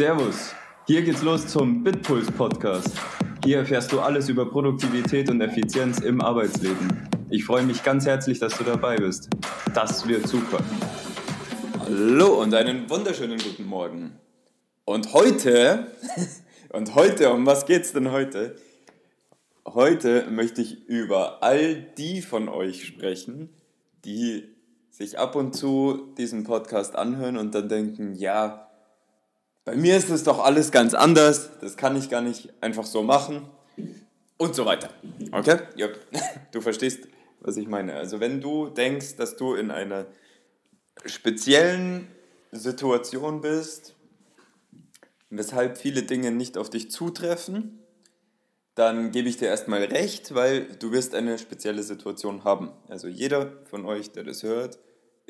Servus, hier geht's los zum Bitpuls Podcast. Hier erfährst du alles über Produktivität und Effizienz im Arbeitsleben. Ich freue mich ganz herzlich, dass du dabei bist. Das wird super. Hallo und einen wunderschönen guten Morgen. Und heute, und heute, um was geht's denn heute? Heute möchte ich über all die von euch sprechen, die sich ab und zu diesen Podcast anhören und dann denken, ja, bei mir ist es doch alles ganz anders, das kann ich gar nicht einfach so machen und so weiter. Okay? Ja. Du verstehst, was ich meine. Also wenn du denkst, dass du in einer speziellen Situation bist, weshalb viele Dinge nicht auf dich zutreffen, dann gebe ich dir erstmal recht, weil du wirst eine spezielle Situation haben. Also jeder von euch, der das hört,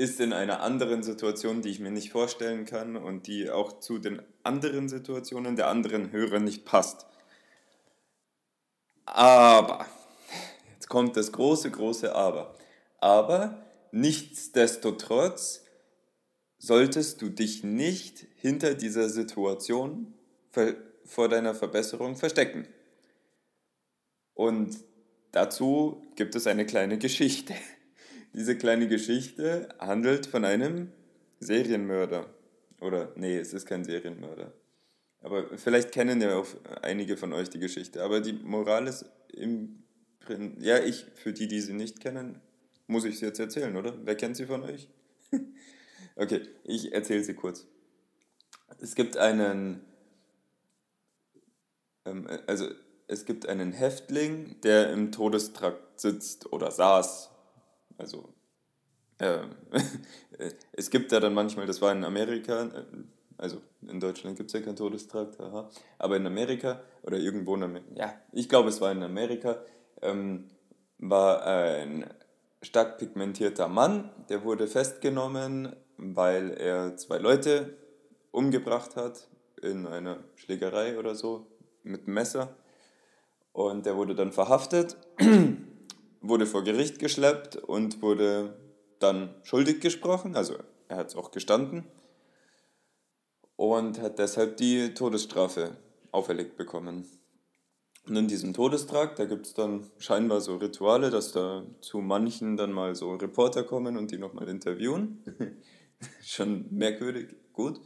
ist in einer anderen Situation, die ich mir nicht vorstellen kann und die auch zu den anderen Situationen der anderen Hörer nicht passt. Aber, jetzt kommt das große, große Aber. Aber nichtsdestotrotz solltest du dich nicht hinter dieser Situation vor deiner Verbesserung verstecken. Und dazu gibt es eine kleine Geschichte. Diese kleine Geschichte handelt von einem Serienmörder. Oder, nee, es ist kein Serienmörder. Aber vielleicht kennen ja auch einige von euch die Geschichte. Aber die Moral ist im Prinzip, ja, ich, für die, die sie nicht kennen, muss ich sie jetzt erzählen, oder? Wer kennt sie von euch? okay, ich erzähle sie kurz. Es gibt einen, ähm, also es gibt einen Häftling, der im Todestrakt sitzt oder saß also, äh, es gibt ja dann manchmal, das war in Amerika, äh, also in Deutschland gibt es ja keinen Todestrakt, aha, aber in Amerika oder irgendwo in Amerika, ja, ich glaube, es war in Amerika, ähm, war ein stark pigmentierter Mann, der wurde festgenommen, weil er zwei Leute umgebracht hat in einer Schlägerei oder so mit einem Messer. Und der wurde dann verhaftet wurde vor Gericht geschleppt und wurde dann schuldig gesprochen, also er hat es auch gestanden und hat deshalb die Todesstrafe auferlegt bekommen. Und in diesem Todestrakt, da gibt es dann scheinbar so Rituale, dass da zu manchen dann mal so Reporter kommen und die nochmal interviewen. Schon merkwürdig, gut.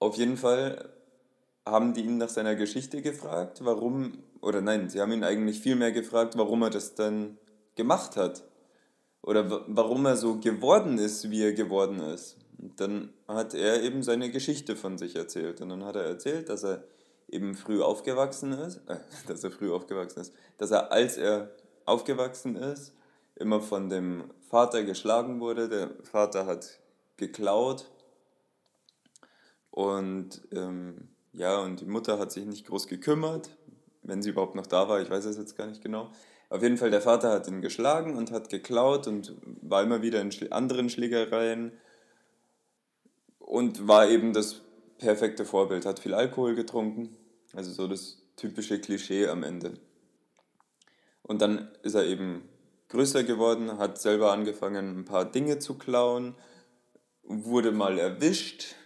Auf jeden Fall haben die ihn nach seiner Geschichte gefragt, warum, oder nein, sie haben ihn eigentlich viel mehr gefragt, warum er das dann gemacht hat. Oder warum er so geworden ist, wie er geworden ist. Und dann hat er eben seine Geschichte von sich erzählt. Und dann hat er erzählt, dass er eben früh aufgewachsen ist, äh, dass er früh aufgewachsen ist, dass er, als er aufgewachsen ist, immer von dem Vater geschlagen wurde. Der Vater hat geklaut und ähm, ja, und die Mutter hat sich nicht groß gekümmert, wenn sie überhaupt noch da war, ich weiß es jetzt gar nicht genau. Auf jeden Fall, der Vater hat ihn geschlagen und hat geklaut und war immer wieder in anderen Schlägereien und war eben das perfekte Vorbild, hat viel Alkohol getrunken, also so das typische Klischee am Ende. Und dann ist er eben größer geworden, hat selber angefangen, ein paar Dinge zu klauen, wurde mal erwischt,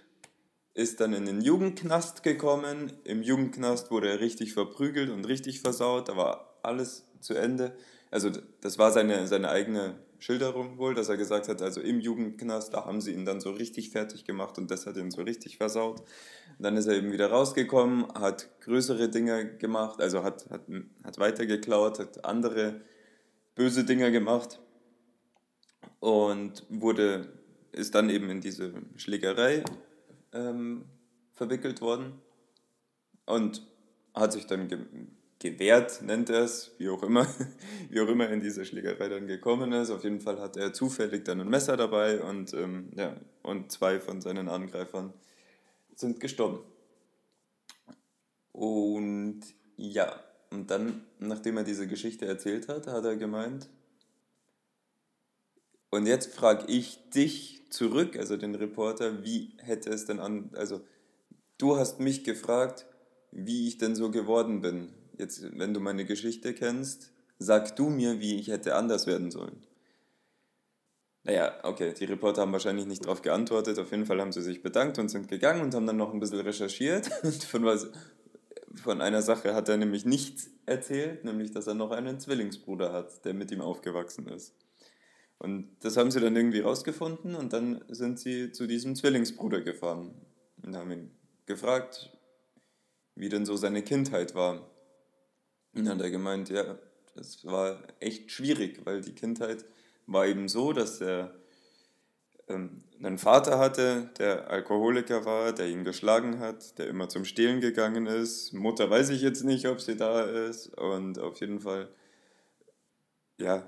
ist dann in den Jugendknast gekommen. Im Jugendknast wurde er richtig verprügelt und richtig versaut. Da war alles zu Ende. Also das war seine, seine eigene Schilderung wohl, dass er gesagt hat, also im Jugendknast, da haben sie ihn dann so richtig fertig gemacht und das hat ihn so richtig versaut. Und dann ist er eben wieder rausgekommen, hat größere Dinge gemacht, also hat, hat, hat weiter geklaut, hat andere böse Dinge gemacht und wurde, ist dann eben in diese Schlägerei ähm, verwickelt worden und hat sich dann ge gewehrt, nennt er es, wie auch immer, wie auch immer in diese Schlägerei dann gekommen ist. Auf jeden Fall hat er zufällig dann ein Messer dabei und, ähm, ja, und zwei von seinen Angreifern sind gestorben. Und ja, und dann, nachdem er diese Geschichte erzählt hat, hat er gemeint, und jetzt frage ich dich zurück, also den Reporter, wie hätte es denn an, also du hast mich gefragt, wie ich denn so geworden bin. Jetzt, wenn du meine Geschichte kennst, sag du mir, wie ich hätte anders werden sollen. Naja, okay, die Reporter haben wahrscheinlich nicht darauf geantwortet. Auf jeden Fall haben sie sich bedankt und sind gegangen und haben dann noch ein bisschen recherchiert. von, was, von einer Sache hat er nämlich nichts erzählt, nämlich dass er noch einen Zwillingsbruder hat, der mit ihm aufgewachsen ist. Und das haben sie dann irgendwie rausgefunden und dann sind sie zu diesem Zwillingsbruder gefahren und haben ihn gefragt, wie denn so seine Kindheit war. Und dann hat er gemeint, ja, das war echt schwierig, weil die Kindheit war eben so, dass er ähm, einen Vater hatte, der Alkoholiker war, der ihn geschlagen hat, der immer zum Stehlen gegangen ist. Mutter weiß ich jetzt nicht, ob sie da ist. Und auf jeden Fall, ja,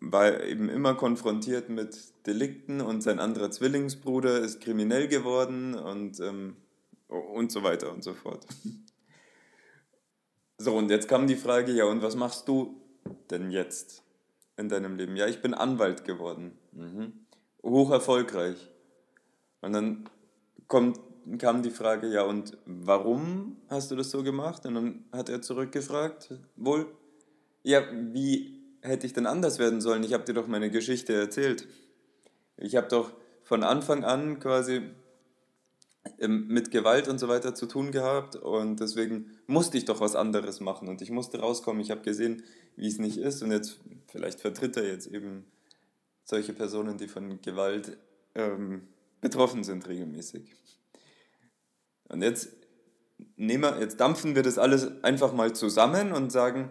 war eben immer konfrontiert mit Delikten und sein anderer Zwillingsbruder ist kriminell geworden und, ähm, und so weiter und so fort. So, und jetzt kam die Frage, ja, und was machst du denn jetzt in deinem Leben? Ja, ich bin Anwalt geworden. Mhm. Hoch erfolgreich. Und dann kommt, kam die Frage, ja, und warum hast du das so gemacht? Und dann hat er zurückgefragt, wohl, ja, wie hätte ich denn anders werden sollen? Ich habe dir doch meine Geschichte erzählt. Ich habe doch von Anfang an quasi ähm, mit Gewalt und so weiter zu tun gehabt und deswegen musste ich doch was anderes machen und ich musste rauskommen. Ich habe gesehen, wie es nicht ist und jetzt vielleicht vertritt er jetzt eben solche Personen, die von Gewalt ähm, betroffen sind regelmäßig. Und jetzt, nehmen wir, jetzt dampfen wir das alles einfach mal zusammen und sagen,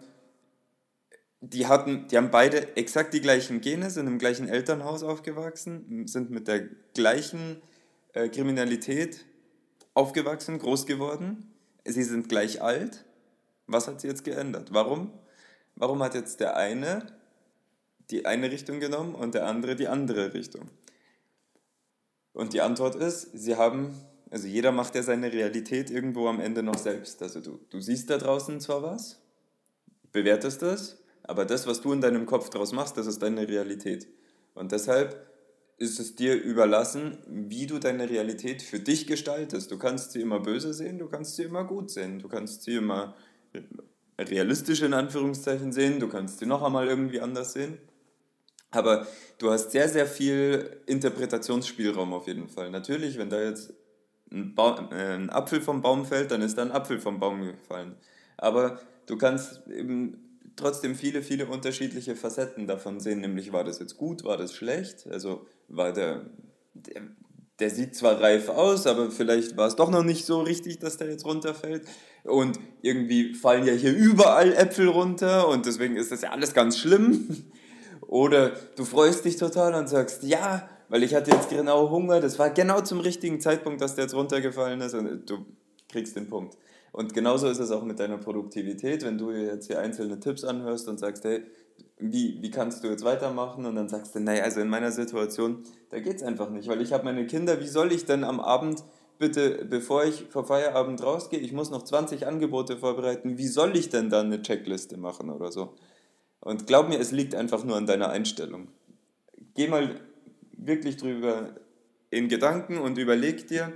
die, hatten, die haben beide exakt die gleichen Gene, sind im gleichen Elternhaus aufgewachsen, sind mit der gleichen äh, Kriminalität aufgewachsen, groß geworden. Sie sind gleich alt. Was hat sie jetzt geändert? Warum? Warum hat jetzt der eine die eine Richtung genommen und der andere die andere Richtung? Und die Antwort ist, sie haben, also jeder macht ja seine Realität irgendwo am Ende noch selbst. Also du, du siehst da draußen zwar was, bewertest das, aber das, was du in deinem Kopf draus machst, das ist deine Realität. Und deshalb ist es dir überlassen, wie du deine Realität für dich gestaltest. Du kannst sie immer böse sehen, du kannst sie immer gut sehen, du kannst sie immer realistisch in Anführungszeichen sehen, du kannst sie noch einmal irgendwie anders sehen. Aber du hast sehr, sehr viel Interpretationsspielraum auf jeden Fall. Natürlich, wenn da jetzt ein, Baum, äh, ein Apfel vom Baum fällt, dann ist da ein Apfel vom Baum gefallen. Aber du kannst eben trotzdem viele, viele unterschiedliche Facetten davon sehen, nämlich war das jetzt gut, war das schlecht, also war der, der, der sieht zwar reif aus, aber vielleicht war es doch noch nicht so richtig, dass der jetzt runterfällt. Und irgendwie fallen ja hier überall Äpfel runter und deswegen ist das ja alles ganz schlimm. Oder du freust dich total und sagst, ja, weil ich hatte jetzt genau Hunger, das war genau zum richtigen Zeitpunkt, dass der jetzt runtergefallen ist und du kriegst den Punkt. Und genauso ist es auch mit deiner Produktivität, wenn du jetzt hier einzelne Tipps anhörst und sagst, hey, wie, wie kannst du jetzt weitermachen? Und dann sagst du, naja, also in meiner Situation, da geht es einfach nicht, weil ich habe meine Kinder, wie soll ich denn am Abend bitte, bevor ich vor Feierabend rausgehe, ich muss noch 20 Angebote vorbereiten, wie soll ich denn dann eine Checkliste machen oder so? Und glaub mir, es liegt einfach nur an deiner Einstellung. Geh mal wirklich drüber in Gedanken und überleg dir,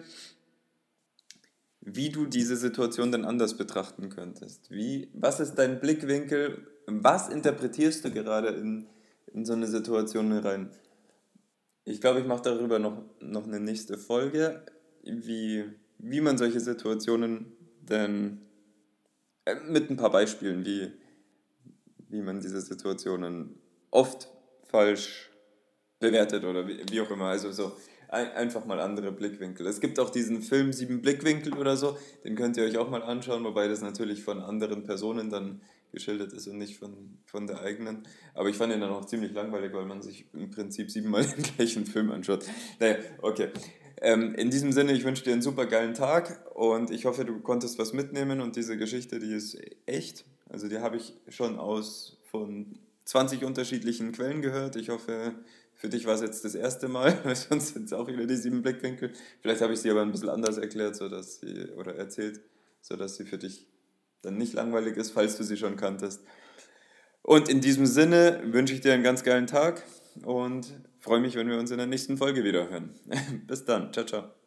wie du diese Situation dann anders betrachten könntest. Wie, was ist dein Blickwinkel? Was interpretierst du gerade in, in so eine Situation rein? Ich glaube, ich mache darüber noch, noch eine nächste Folge, wie, wie man solche Situationen denn äh, mit ein paar Beispielen, wie, wie man diese Situationen oft falsch bewertet oder wie, wie auch immer. Also so ein, einfach mal andere Blickwinkel. Es gibt auch diesen Film Sieben Blickwinkel oder so, den könnt ihr euch auch mal anschauen, wobei das natürlich von anderen Personen dann geschildert ist und nicht von, von der eigenen. Aber ich fand ihn dann auch ziemlich langweilig, weil man sich im Prinzip siebenmal den gleichen Film anschaut. Naja, okay. Ähm, in diesem Sinne, ich wünsche dir einen super geilen Tag und ich hoffe, du konntest was mitnehmen und diese Geschichte, die ist echt. Also die habe ich schon aus von 20 unterschiedlichen Quellen gehört. Ich hoffe, für dich war es jetzt das erste Mal, sonst sind es auch wieder die sieben Blickwinkel. Vielleicht habe ich sie aber ein bisschen anders erklärt sodass sie, oder erzählt, sodass sie für dich dann nicht langweilig ist, falls du sie schon kanntest. Und in diesem Sinne wünsche ich dir einen ganz geilen Tag und freue mich, wenn wir uns in der nächsten Folge wieder hören. Bis dann. Ciao, ciao.